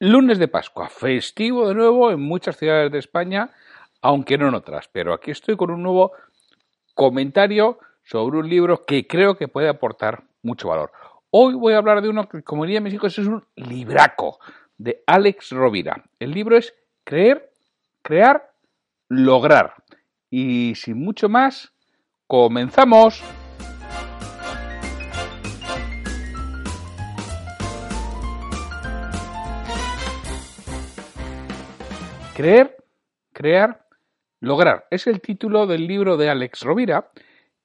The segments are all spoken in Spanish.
Lunes de Pascua, festivo de nuevo en muchas ciudades de España, aunque no en otras. Pero aquí estoy con un nuevo comentario sobre un libro que creo que puede aportar mucho valor. Hoy voy a hablar de uno que, como diría mis hijos, es un libraco de Alex Rovira. El libro es Creer, Crear, Lograr. Y sin mucho más, comenzamos. Creer, crear, lograr. Es el título del libro de Alex Rovira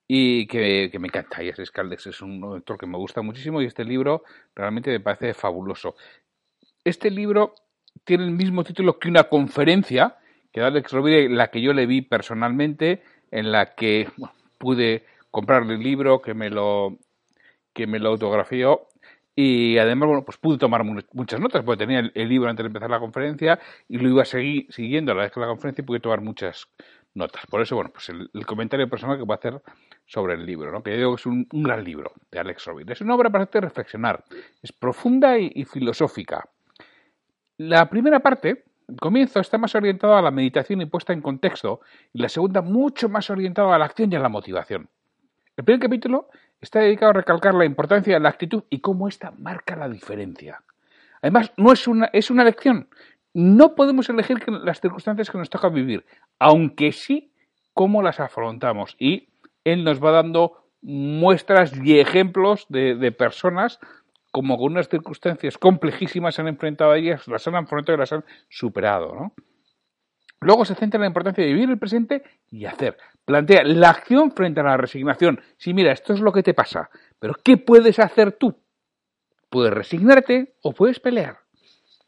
y que, me encanta. Y es que Alex es un autor que me gusta muchísimo y este libro realmente me parece fabuloso. Este libro tiene el mismo título que una conferencia que da Alex Rovira, la que yo le vi personalmente, en la que pude comprarle el libro, que me lo que me lo autografió y además, bueno, pues pude tomar muchas notas, porque tenía el, libro antes de empezar la conferencia y lo iba a seguir siguiendo a la vez que la conferencia y pude tomar muchas notas. Por eso, bueno, pues el, comentario personal que voy a hacer sobre el libro, ¿no? que yo digo que es un, gran libro de Alex Rovira. Es una obra para hacerte reflexionar, es profunda y, filosófica. La primera parte, el comienzo, está más orientado a la meditación y puesta en contexto, y la segunda mucho más orientada a la acción y a la motivación. El primer capítulo está dedicado a recalcar la importancia de la actitud y cómo ésta marca la diferencia. Además, no es una, es una lección. No podemos elegir las circunstancias que nos toca vivir, aunque sí cómo las afrontamos. Y él nos va dando muestras y ejemplos de, personas como con unas circunstancias complejísimas se han enfrentado a ellas, las han afrontado y las han superado. ¿no? Luego se centra en la importancia de vivir el presente y hacer. Plantea la acción frente a la resignación. Si mira, esto es lo que te pasa, pero ¿qué puedes hacer tú? Puedes resignarte o puedes pelear.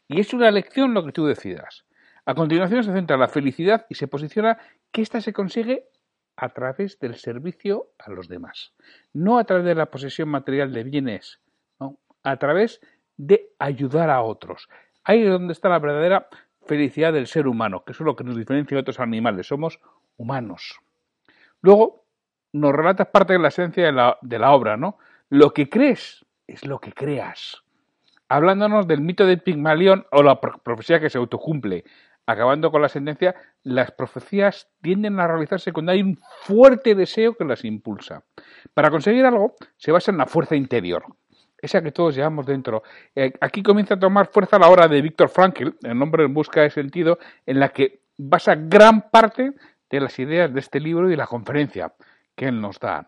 Y es una elección lo que tú decidas. A continuación se centra en la felicidad y se posiciona que ésta se consigue a través del servicio a los demás. No a través de la posesión material de bienes, no, a través de ayudar a otros. Ahí es donde está la verdadera felicidad del ser humano, que es lo que nos diferencia de otros animales, somos humanos. Luego, nos relatas parte de la esencia de la, de la obra, ¿no? Lo que crees es lo que creas. Hablándonos del mito de Pigmalión o la profecía que se autocumple. Acabando con la sentencia, las profecías tienden a realizarse cuando hay un fuerte deseo que las impulsa. Para conseguir algo, se basa en la fuerza interior, esa que todos llevamos dentro. Eh, aquí comienza a tomar fuerza la obra de Víctor Frankl, el nombre en busca de sentido, en la que basa gran parte de las ideas de este libro y de la conferencia que él nos da.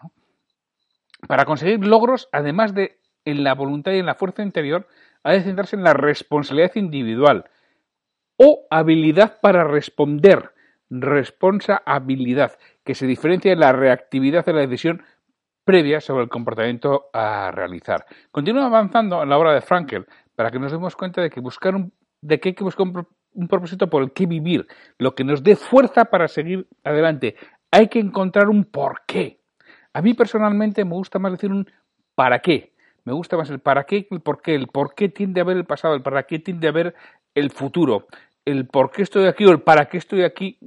Para conseguir logros, además de en la voluntad y en la fuerza interior, ha de centrarse en la responsabilidad individual o habilidad para responder, responsabilidad, que se diferencia de la reactividad de la decisión previa sobre el comportamiento a realizar. Continúa avanzando en la obra de Frankel para que nos demos cuenta de que buscar un, de que hay que buscar un, propósito por el que vivir, lo que nos dé fuerza para seguir adelante. Hay que encontrar un porqué. A mí personalmente me gusta más decir un para qué. Me gusta más el para qué que el por qué. El por qué tiende a ver el pasado, el para qué tiende a ver el futuro. El por qué estoy aquí o el para qué estoy aquí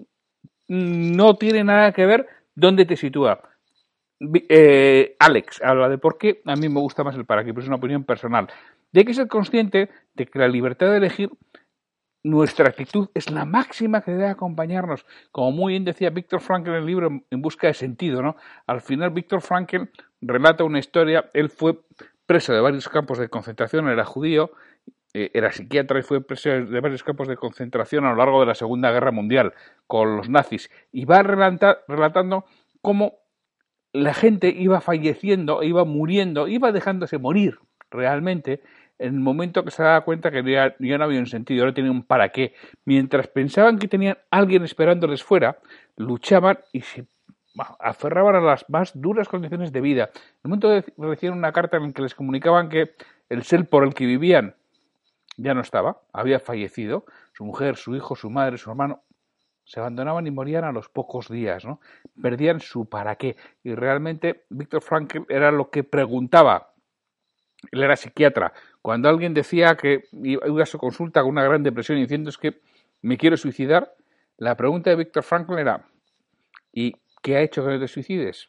no tiene nada que ver dónde te sitúa. Eh, Alex habla de por qué, a mí me gusta más el para pero es una opinión personal. Y hay que ser consciente de que la libertad de elegir nuestra actitud es la máxima que debe acompañarnos. Como muy bien decía Víctor Frankl en el libro En busca de sentido, ¿no? Al final Víctor Frankl relata una historia, él fue preso de varios campos de concentración, era judío, eh, era psiquiatra y fue preso de varios campos de concentración a lo largo de la Segunda Guerra Mundial con los nazis. Y va relatando cómo la gente iba falleciendo, iba muriendo, iba dejándose morir realmente en el momento que se daba cuenta que ya, no había un sentido, no tenía un para qué. Mientras pensaban que tenían alguien esperándoles fuera, luchaban y se aferraban a las más duras condiciones de vida. En el momento de recibir una carta en la que les comunicaban que el ser por el que vivían ya no estaba, había fallecido, su mujer, su hijo, su madre, su hermano, se abandonaban y morían a los pocos días, ¿no? Perdían su para qué. Y realmente Víctor Frankl era lo que preguntaba. Él era psiquiatra. Cuando alguien decía que iba a su consulta con una gran depresión y diciendo es que me quiero suicidar, la pregunta de Víctor Frankl era ¿y qué ha hecho que no te suicides?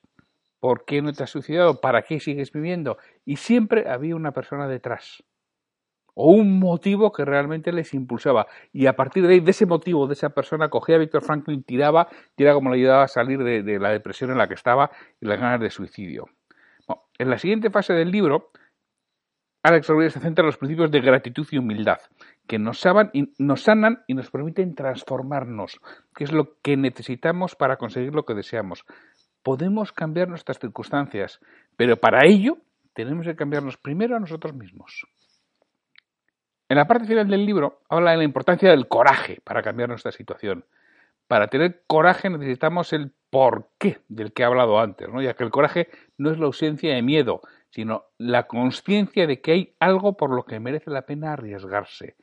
¿Por qué no te has suicidado? ¿Para qué sigues viviendo? Y siempre había una persona detrás o un motivo que realmente les impulsaba. Y a partir de ahí, de ese motivo, de esa persona, cogía a Víctor Franklin, tiraba, tiraba como le ayudaba a salir de, la depresión en la que estaba y las ganas de suicidio. en la siguiente fase del libro, Alex Rodríguez se centra en los principios de gratitud y humildad, que y, nos sanan y nos permiten transformarnos, que es lo que necesitamos para conseguir lo que deseamos. Podemos cambiar nuestras circunstancias, pero para ello tenemos que cambiarnos primero a nosotros mismos. En la parte final del libro habla de la importancia del coraje para cambiar nuestra situación. Para tener coraje necesitamos el porqué del que he hablado antes, ¿no? ya que el coraje no es la ausencia de miedo, sino la conciencia de que hay algo por lo que merece la pena arriesgarse.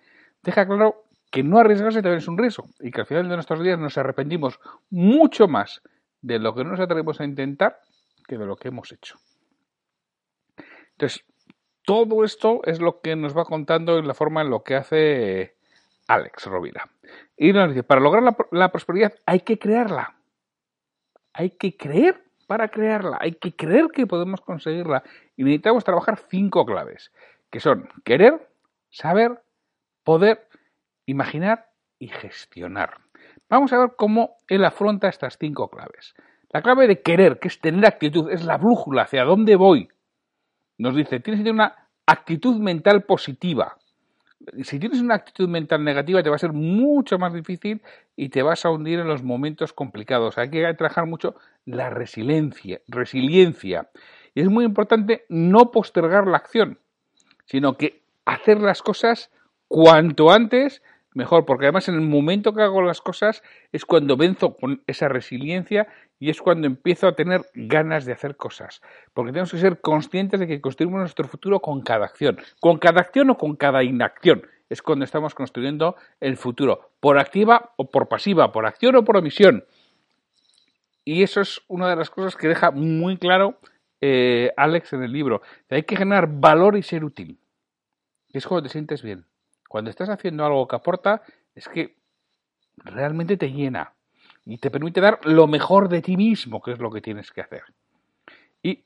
Deja claro que no arriesgarse también es un riesgo y que al final de nuestros días nos arrepentimos mucho más de lo que nos atrevemos a intentar que de lo que hemos hecho. Entonces, todo esto es lo que nos va contando en la forma en lo que hace Alex Rovira. Y nos dice, para lograr la, prosperidad hay que crearla. Hay que creer para crearla. Hay que creer que podemos conseguirla. Y necesitamos trabajar cinco claves, que son querer, saber, poder, imaginar y gestionar. Vamos a ver cómo él afronta estas cinco claves. La clave de querer, que es tener actitud, es la brújula hacia dónde voy, nos dice, tienes que tener una actitud mental positiva. Si tienes una actitud mental negativa te va a ser mucho más difícil y te vas a hundir en los momentos complicados. Hay que trabajar mucho la resiliencia, resiliencia. Y es muy importante no postergar la acción, sino que hacer las cosas cuanto antes mejor, porque además en el momento que hago las cosas es cuando venzo con esa resiliencia y es cuando empiezo a tener ganas de hacer cosas. Porque tenemos que ser conscientes de que construimos nuestro futuro con cada acción. Con cada acción o con cada inacción. Es cuando estamos construyendo el futuro. Por activa o por pasiva, por acción o por omisión. Y eso es una de las cosas que deja muy claro eh, Alex en el libro. Hay que generar valor y ser útil. Es cuando te sientes bien. Cuando estás haciendo algo que aporta, es que realmente te llena y te permite dar lo mejor de ti mismo, que es lo que tienes que hacer. Y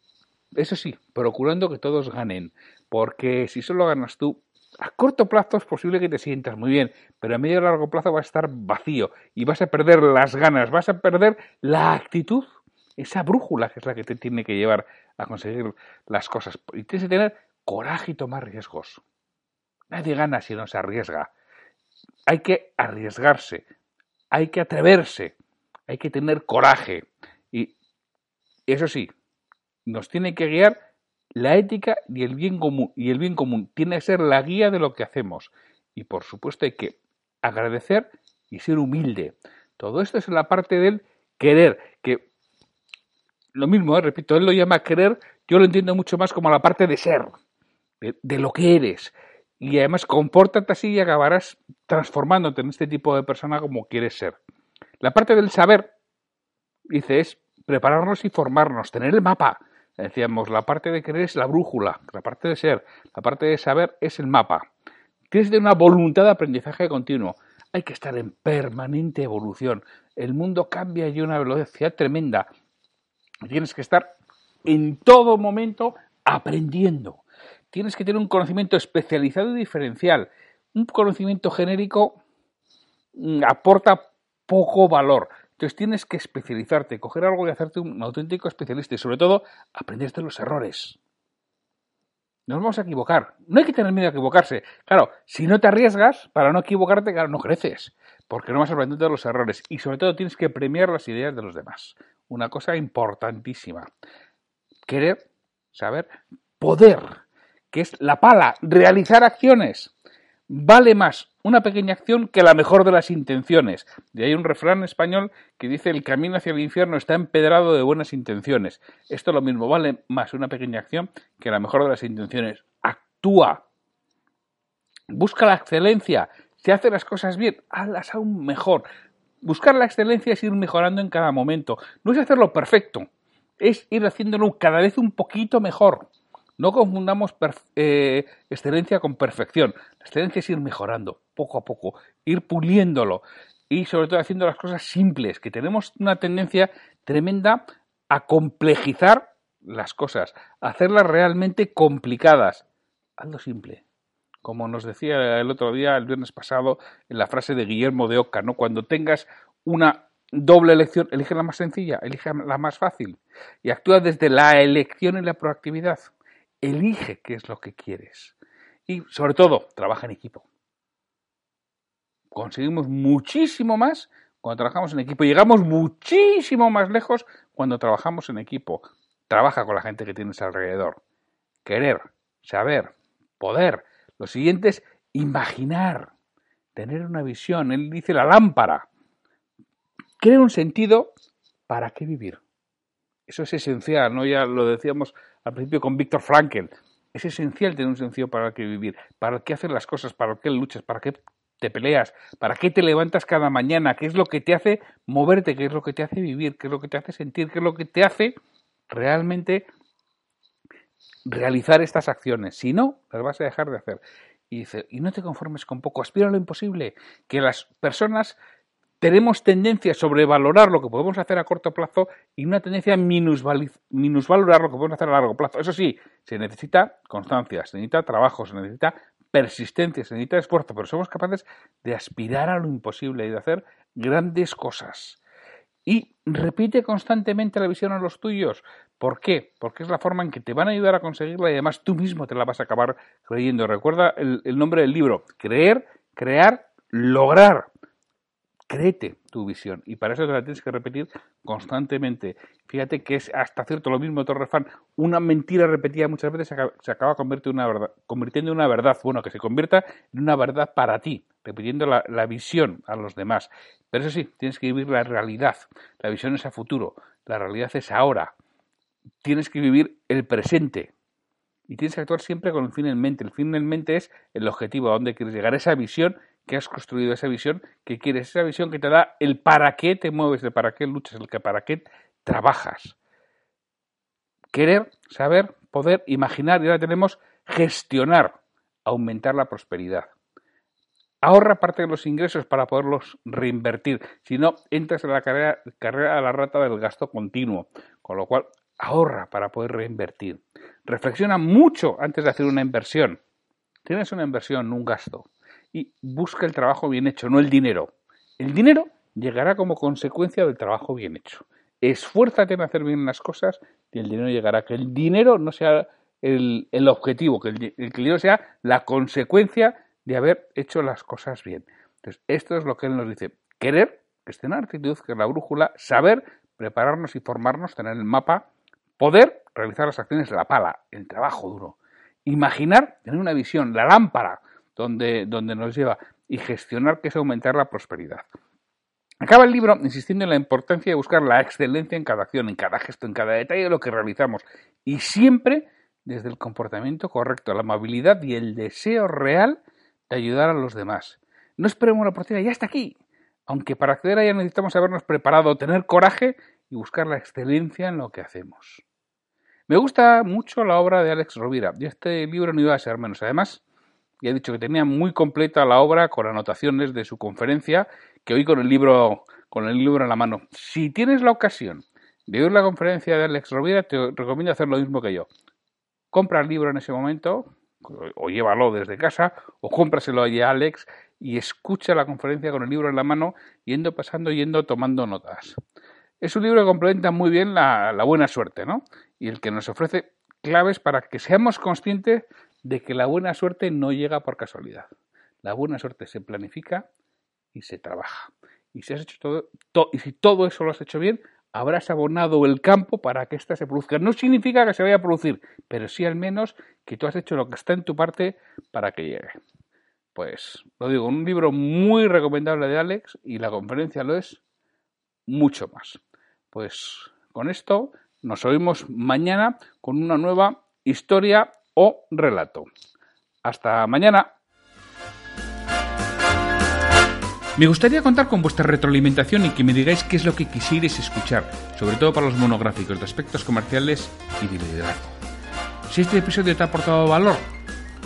eso sí, procurando que todos ganen, porque si solo ganas tú, a corto plazo es posible que te sientas muy bien, pero a medio y largo plazo va a estar vacío y vas a perder las ganas, vas a perder la actitud, esa brújula que es la que te tiene que llevar a conseguir las cosas. Y tienes que tener coraje y tomar riesgos. Nadie gana si no se arriesga. Hay que arriesgarse, hay que atreverse, hay que tener coraje. Y eso sí, nos tiene que guiar la ética y el bien común. Y el bien común tiene que ser la guía de lo que hacemos. Y por supuesto hay que agradecer y ser humilde. Todo esto es la parte del querer, que lo mismo, ¿eh? repito, él lo llama querer, yo lo entiendo mucho más como la parte de ser, de lo que eres, y además compórtate así y acabarás transformándote en este tipo de persona como quieres ser. La parte del saber, dice, es prepararnos y formarnos, tener el mapa, Decíamos, la parte de querer es la brújula, la parte de ser, la parte de saber es el mapa. Tienes de una voluntad de aprendizaje continuo. Hay que estar en permanente evolución. El mundo cambia y una velocidad tremenda. Tienes que estar en todo momento aprendiendo. Tienes que tener un conocimiento especializado y diferencial. Un conocimiento genérico mm, aporta poco valor. Entonces tienes que especializarte, coger algo y hacerte un auténtico especialista y sobre todo aprender de los errores. Nos vamos a equivocar. No hay que tener miedo a equivocarse. Claro, si no te arriesgas para no equivocarte, claro, no creces, porque no vas a aprender de los errores y sobre todo tienes que premiar las ideas de los demás. Una cosa importantísima. Querer, saber, poder que es la pala, realizar acciones. Vale más una pequeña acción que la mejor de las intenciones. De ahí un refrán español que dice el camino hacia el infierno está empedrado de buenas intenciones. Esto lo mismo, vale más una pequeña acción que la mejor de las intenciones. Actúa. Busca la excelencia. Si hace las cosas bien, hazlas aún mejor. Buscar la excelencia es ir mejorando en cada momento. No es hacerlo perfecto, es ir haciéndolo cada vez un poquito mejor. No confundamos eh, excelencia con perfección. La excelencia es ir mejorando poco a poco, ir puliéndolo y sobre todo haciendo las cosas simples, que tenemos una tendencia tremenda a complejizar las cosas, a hacerlas realmente complicadas. Hazlo simple. Como nos decía el otro día, el viernes pasado, en la frase de Guillermo de Oca, ¿no? Cuando tengas una doble elección, elige la más sencilla, elige la más fácil y actúa desde la elección y la proactividad elige qué es lo que quieres. Y sobre todo, trabaja en equipo. Conseguimos muchísimo más cuando trabajamos en equipo. Llegamos muchísimo más lejos cuando trabajamos en equipo. Trabaja con la gente que tienes alrededor. Querer, saber, poder. Lo siguiente es imaginar, tener una visión. Él dice la lámpara. Crea un sentido para qué vivir. Eso es esencial, ¿no? Ya lo decíamos al principio con Víctor Frankel. Es esencial tener un sentido para qué vivir, para qué hacer las cosas, para qué luchas, para qué te peleas, para qué te levantas cada mañana, qué es lo que te hace moverte, qué es lo que te hace vivir, qué es lo que te hace sentir, qué es lo que te hace realmente realizar estas acciones. Si no, las vas a dejar de hacer. Y dice, y no te conformes con poco, aspira a lo imposible, que las personas tenemos tendencia a sobrevalorar lo que podemos hacer a corto plazo y una tendencia a minusvalorar lo que podemos hacer a largo plazo. Eso sí, se necesita constancia, se necesita trabajo, se necesita persistencia, se necesita esfuerzo, pero somos capaces de aspirar a lo imposible y de hacer grandes cosas. Y repite constantemente la visión a los tuyos. ¿Por qué? Porque es la forma en que te van a ayudar a conseguirla y además tú mismo te la vas a acabar creyendo. Recuerda el, el nombre del libro, creer, crear, lograr créete tu visión y para eso te la tienes que repetir constantemente. Fíjate que es hasta cierto lo mismo otro refrán, una mentira repetida muchas veces se acaba, convirtiendo, en una verdad, convirtiendo en una verdad, bueno, que se convierta en una verdad para ti, repitiendo la, la visión a los demás. Pero eso sí, tienes que vivir la realidad, la visión es a futuro, la realidad es ahora, tienes que vivir el presente, y tienes que actuar siempre con el fin en mente. El fin en mente es el objetivo, a dónde quieres llegar, esa visión que has construido, esa visión que quieres, esa visión que te da el para qué te mueves, el para qué luchas, el que para qué trabajas. Querer, saber, poder, imaginar y ahora tenemos gestionar, aumentar la prosperidad. Ahorra parte de los ingresos para poderlos reinvertir. Si no, entras en la carrera, carrera a la rata del gasto continuo. Con lo cual, ahorra para poder reinvertir. Reflexiona mucho antes de hacer una inversión. Tienes una inversión, un gasto y busca el trabajo bien hecho, no el dinero. El dinero llegará como consecuencia del trabajo bien hecho. Esfuérzate en hacer bien las cosas y el dinero llegará. Que el dinero no sea el, objetivo, que el, el dinero sea la consecuencia de haber hecho las cosas bien. Entonces, esto es lo que él nos dice. Querer, que esté en actitud, que es la brújula, saber, prepararnos y formarnos, tener el mapa, poder realizar las acciones de la pala, el trabajo duro. Imaginar, tener una visión, la lámpara, donde, donde nos lleva y gestionar que es aumentar la prosperidad. Acaba el libro insistiendo en la importancia de buscar la excelencia en cada acción, en cada gesto, en cada detalle de lo que realizamos y siempre desde el comportamiento correcto, la amabilidad y el deseo real de ayudar a los demás. No esperemos la oportunidad, ya está aquí. Aunque para acceder a ella necesitamos habernos preparado, tener coraje y buscar la excelencia en lo que hacemos. Me gusta mucho la obra de Alex Rovira y este libro no iba a ser menos. Además, ya he dicho que tenía muy completa la obra con anotaciones de su conferencia que hoy con el libro con el libro en la mano. Si tienes la ocasión de oír la conferencia de Alex Rovira, te recomiendo hacer lo mismo que yo. Compra el libro en ese momento, o llévalo desde casa, o cómpraselo allí a Alex y escucha la conferencia con el libro en la mano, yendo pasando, yendo tomando notas. Es un libro que complementa muy bien la buena suerte, ¿no? Y el que nos ofrece claves para que seamos conscientes de que la buena suerte no llega por casualidad. La buena suerte se planifica y se trabaja. Y si has hecho todo, y si todo eso lo has hecho bien, habrás abonado el campo para que ésta se produzca. No significa que se vaya a producir, pero sí al menos que tú has hecho lo que está en tu parte para que llegue. Pues lo digo, un libro muy recomendable de Alex y la conferencia lo es mucho más. Pues con esto nos oímos mañana con una nueva historia o relato. Hasta mañana. Me gustaría contar con vuestra retroalimentación y que me digáis qué es lo que quisierais escuchar, sobre todo para los monográficos de aspectos comerciales y de liderazgo. Si este episodio te ha aportado valor,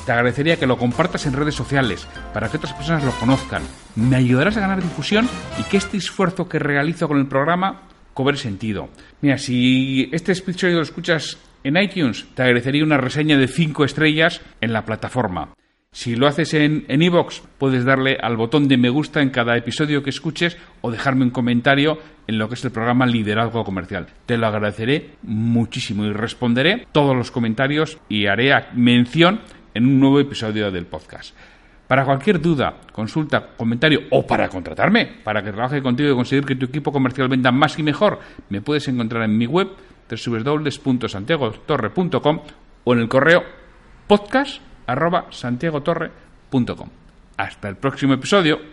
te agradecería que lo compartas en redes sociales para que otras personas lo conozcan. Me ayudarás a ganar difusión y que este esfuerzo que realizo con el programa cobre sentido. Mira, si este episodio lo escuchas en iTunes, te agradecería una reseña de 5 estrellas en la plataforma. Si lo haces en iVoox, puedes darle al botón de me gusta en cada episodio que escuches o dejarme un comentario en lo que es el programa Liderazgo Comercial. Te lo agradeceré muchísimo y responderé todos los comentarios y haré mención en un nuevo episodio del podcast. Para cualquier duda, consulta, comentario o para contratarme, para que trabaje contigo y conseguir que tu equipo comercial venda más y mejor, me puedes encontrar en mi web www.santiagotorre.com o en el correo podcast arroba santiagotorre.com. Hasta el próximo episodio.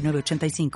85